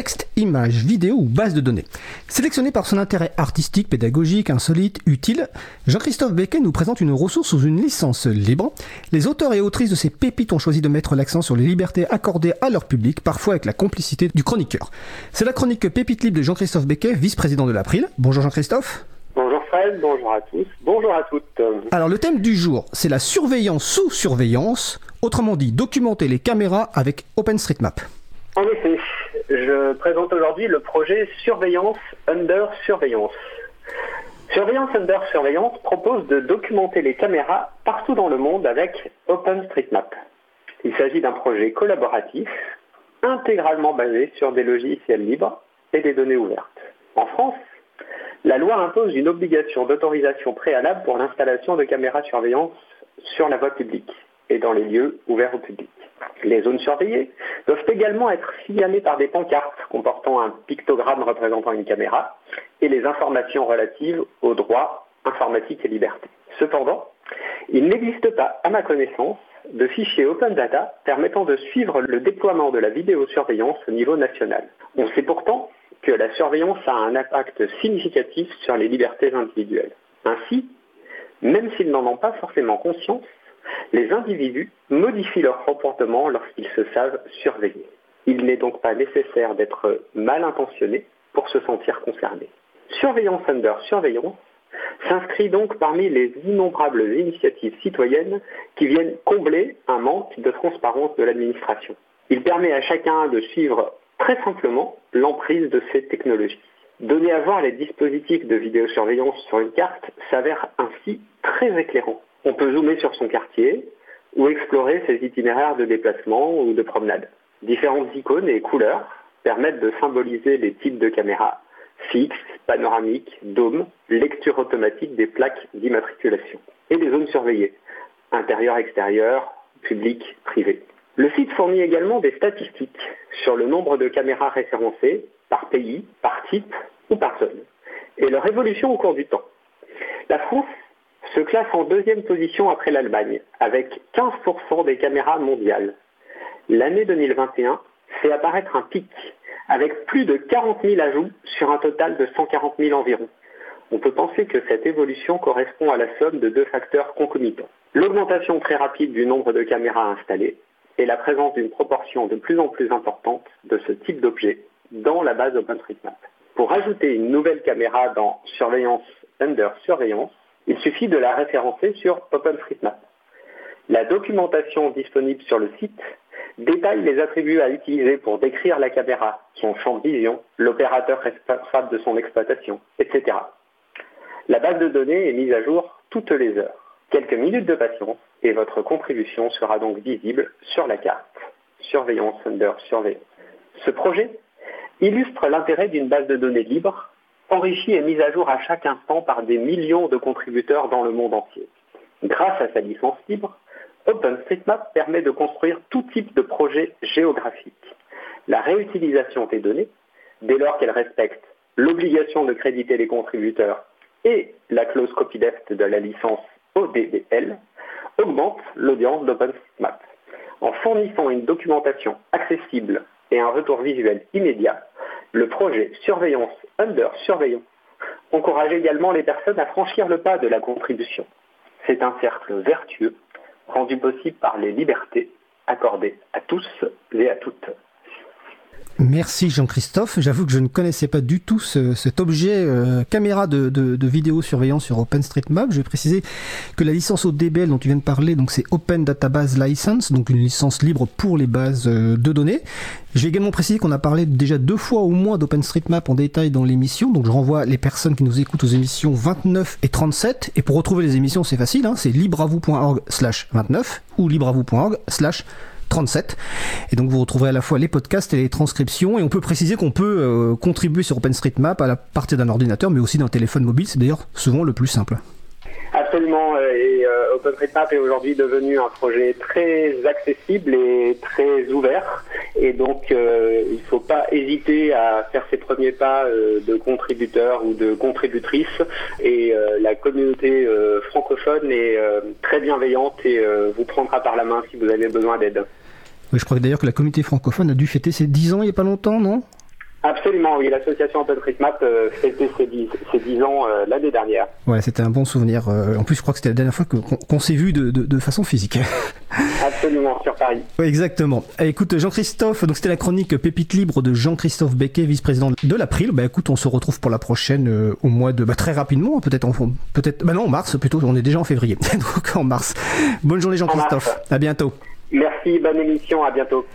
texte, image, vidéo ou base de données. Sélectionné par son intérêt artistique, pédagogique, insolite, utile, Jean-Christophe Becquet nous présente une ressource sous une licence libre. Les auteurs et autrices de ces pépites ont choisi de mettre l'accent sur les libertés accordées à leur public, parfois avec la complicité du chroniqueur. C'est la chronique Pépite libre de Jean-Christophe Becquet, vice-président de l'April. Bonjour Jean-Christophe. Bonjour Fred, bonjour à tous, bonjour à toutes. Alors le thème du jour, c'est la surveillance sous surveillance, autrement dit documenter les caméras avec OpenStreetMap. En effet, je présente aujourd'hui le projet Surveillance Under Surveillance. Surveillance Under Surveillance propose de documenter les caméras partout dans le monde avec OpenStreetMap. Il s'agit d'un projet collaboratif, intégralement basé sur des logiciels libres et des données ouvertes. En France, la loi impose une obligation d'autorisation préalable pour l'installation de caméras surveillance sur la voie publique et dans les lieux ouverts au public. Les zones surveillées doivent également être signalées par des pancartes comportant un pictogramme représentant une caméra et les informations relatives aux droits informatiques et libertés. Cependant, il n'existe pas, à ma connaissance, de fichiers open data permettant de suivre le déploiement de la vidéosurveillance au niveau national. On sait pourtant que la surveillance a un impact significatif sur les libertés individuelles. Ainsi, même s'ils n'en ont pas forcément conscience, les individus modifient leur comportement lorsqu'ils se savent surveillés. Il n'est donc pas nécessaire d'être mal intentionné pour se sentir concerné. Surveillance under surveillance s'inscrit donc parmi les innombrables initiatives citoyennes qui viennent combler un manque de transparence de l'administration. Il permet à chacun de suivre très simplement l'emprise de ces technologies. Donner à voir les dispositifs de vidéosurveillance sur une carte s'avère ainsi très éclairant. On peut zoomer sur son quartier ou explorer ses itinéraires de déplacement ou de promenade. Différentes icônes et couleurs permettent de symboliser les types de caméras fixes, panoramiques, dômes, lecture automatique des plaques d'immatriculation et des zones surveillées, intérieur, extérieur, public, privé. Le site fournit également des statistiques sur le nombre de caméras référencées par pays, par type ou par zone, et leur évolution au cours du temps. La France se classe en deuxième position après l'Allemagne, avec 15% des caméras mondiales. L'année 2021 fait apparaître un pic, avec plus de 40 000 ajouts sur un total de 140 000 environ. On peut penser que cette évolution correspond à la somme de deux facteurs concomitants. L'augmentation très rapide du nombre de caméras installées et la présence d'une proportion de plus en plus importante de ce type d'objet dans la base OpenStreetMap. Pour ajouter une nouvelle caméra dans surveillance under surveillance, il suffit de la référencer sur OpenStreetMap. La documentation disponible sur le site détaille les attributs à utiliser pour décrire la caméra, son champ de vision, l'opérateur responsable de son exploitation, etc. La base de données est mise à jour toutes les heures. Quelques minutes de patience et votre contribution sera donc visible sur la carte. Surveillance under surveillance. Ce projet illustre l'intérêt d'une base de données libre, enrichie et mise à jour à chaque instant par des millions de contributeurs dans le monde entier. Grâce à sa licence libre, OpenStreetMap permet de construire tout type de projet géographique. La réutilisation des données, dès lors qu'elle respecte l'obligation de créditer les contributeurs et la clause copyleft de la licence ODBL, augmente l'audience d'OpenStreetMap. En fournissant une documentation accessible et un retour visuel immédiat, le projet Surveillance Under Surveillance encourage également les personnes à franchir le pas de la contribution. C'est un cercle vertueux rendu possible par les libertés accordées à tous et à toutes. Merci Jean-Christophe. J'avoue que je ne connaissais pas du tout cet objet euh, caméra de, de, vidéosurveillance sur OpenStreetMap. Je vais préciser que la licence ODBL dont tu viens de parler, donc c'est Open Database License, donc une licence libre pour les bases euh, de données. Je vais également préciser qu'on a parlé déjà deux fois au moins d'OpenStreetMap en détail dans l'émission, donc je renvoie les personnes qui nous écoutent aux émissions 29 et 37. Et pour retrouver les émissions, c'est facile, hein, c'est libravou.org slash 29 ou libravou.org slash 37. Et donc vous retrouverez à la fois les podcasts et les transcriptions. Et on peut préciser qu'on peut euh, contribuer sur OpenStreetMap à la partir d'un ordinateur, mais aussi d'un téléphone mobile. C'est d'ailleurs souvent le plus simple. Absolument. Euh, et euh, OpenStreetMap est aujourd'hui devenu un projet très accessible et très ouvert. Et donc, il ne faut pas hésiter à faire ses premiers pas de contributeur ou de contributrice. Et la communauté francophone est très bienveillante et vous prendra par la main si vous avez besoin d'aide je crois d'ailleurs que la communauté francophone a dû fêter ses 10 ans il n'y a pas longtemps, non? Absolument, oui. L'association OpenStreetMap euh, fêtait ses 10, ses 10 ans euh, l'année dernière. Ouais, c'était un bon souvenir. Euh, en plus, je crois que c'était la dernière fois qu'on s'est vu de, de- de façon physique. Absolument, sur Paris. Ouais, exactement. Eh, Écoute, Jean-Christophe, donc c'était la chronique Pépite libre de Jean-Christophe Becquet, vice-président de l'April. Bah écoute, on se retrouve pour la prochaine au mois de, bah très rapidement, peut-être en, peut-être, bah non, en mars plutôt. On est déjà en février, donc en mars. Bonne journée Jean-Christophe. À bientôt. Merci, bonne émission, à bientôt.